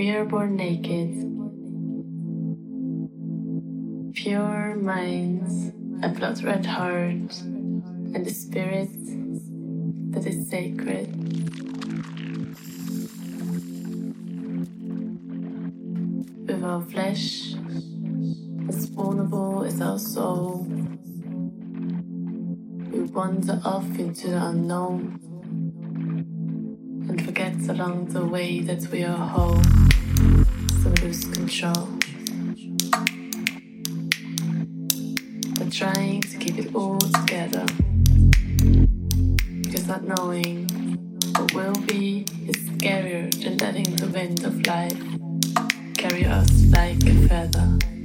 We are born naked. Pure minds, a blood red heart, and a spirit that is sacred. With our flesh, as vulnerable as our soul, we wander off into the unknown and forget along the way that we are whole, so lose control. But trying to keep it all together, because not knowing what will be is scarier than letting the wind of life carry us like a feather.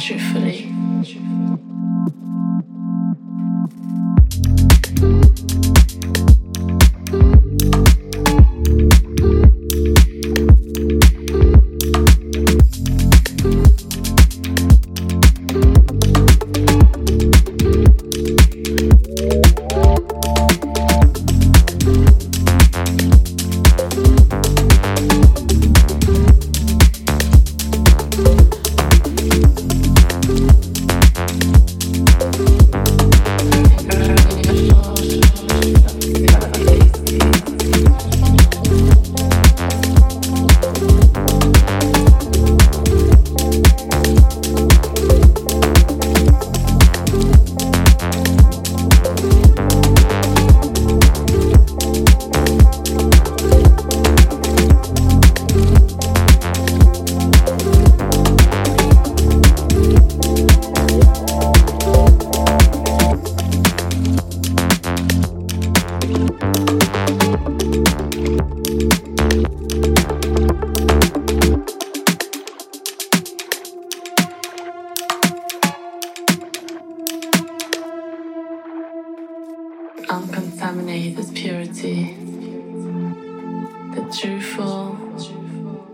Truthfully. Uncontaminated purity, the truthful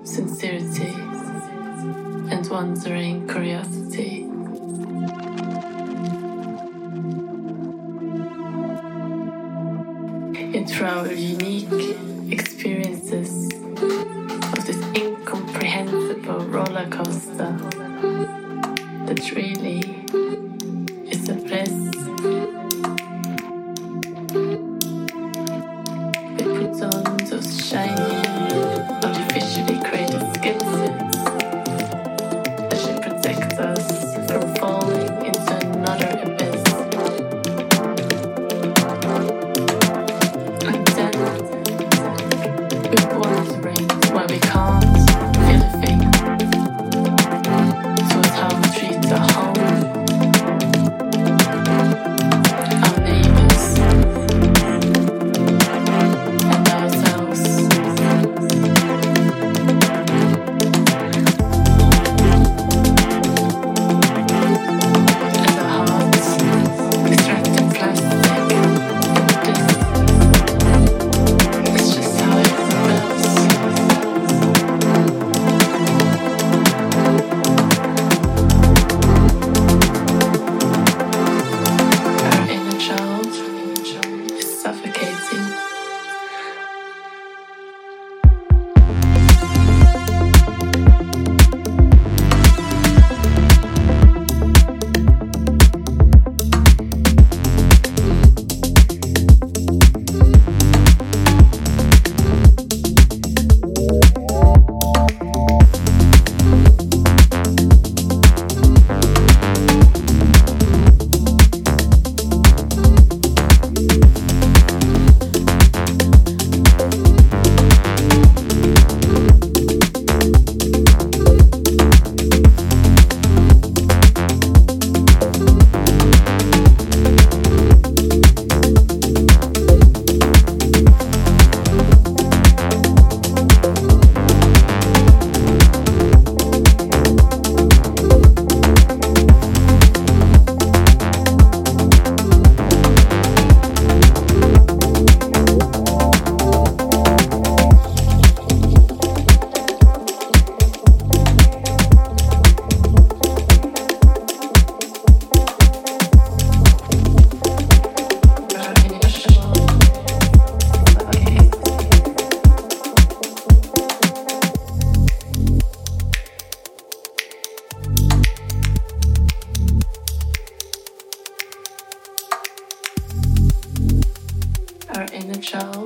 sincerity, and wandering curiosity. Yet through our unique experiences of this incomprehensible roller coaster that really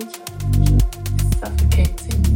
cold, suffocating.